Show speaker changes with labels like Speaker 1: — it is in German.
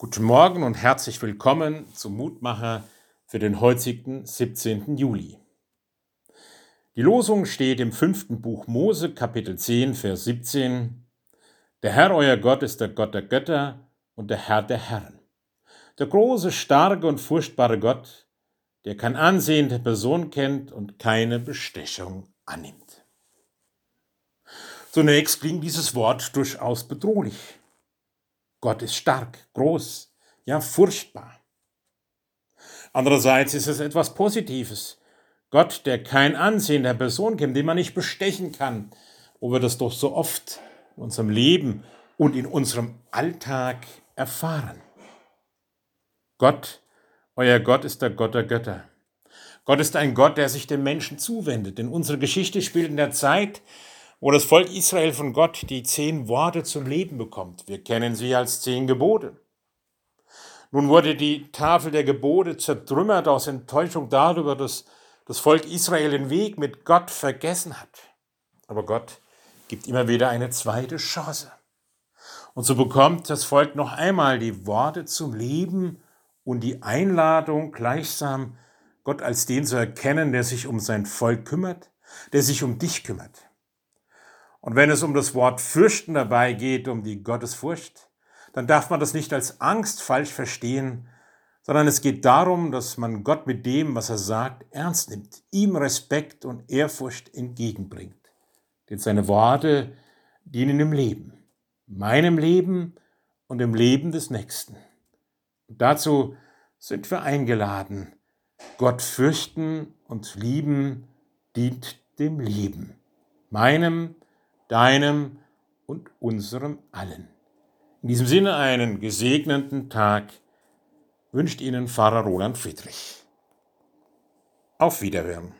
Speaker 1: Guten Morgen und herzlich willkommen zum Mutmacher für den heutigen 17. Juli. Die Losung steht im fünften Buch Mose, Kapitel 10, Vers 17. Der Herr, euer Gott, ist der Gott der Götter und der Herr der Herren. Der große, starke und furchtbare Gott, der kein Ansehen der Person kennt und keine Bestechung annimmt. Zunächst klingt dieses Wort durchaus bedrohlich. Gott ist stark, groß, ja furchtbar. Andererseits ist es etwas Positives. Gott, der kein Ansehen der Person kennt, den man nicht bestechen kann, wo wir das doch so oft in unserem Leben und in unserem Alltag erfahren. Gott, euer Gott ist der Gott der Götter. Gott ist ein Gott, der sich dem Menschen zuwendet. Denn unsere Geschichte spielt in der Zeit, wo das Volk Israel von Gott die zehn Worte zum Leben bekommt. Wir kennen sie als zehn Gebote. Nun wurde die Tafel der Gebote zertrümmert aus Enttäuschung darüber, dass das Volk Israel den Weg mit Gott vergessen hat. Aber Gott gibt immer wieder eine zweite Chance. Und so bekommt das Volk noch einmal die Worte zum Leben und die Einladung gleichsam, Gott als den zu erkennen, der sich um sein Volk kümmert, der sich um dich kümmert. Und wenn es um das Wort fürchten dabei geht, um die Gottesfurcht, dann darf man das nicht als Angst falsch verstehen, sondern es geht darum, dass man Gott mit dem, was er sagt, ernst nimmt, ihm Respekt und Ehrfurcht entgegenbringt. Denn seine Worte dienen im Leben, meinem Leben und im Leben des Nächsten. Und dazu sind wir eingeladen. Gott fürchten und lieben dient dem Leben, meinem deinem und unserem allen. In diesem Sinne einen gesegneten Tag wünscht Ihnen Pfarrer Roland Friedrich. Auf Wiederhören.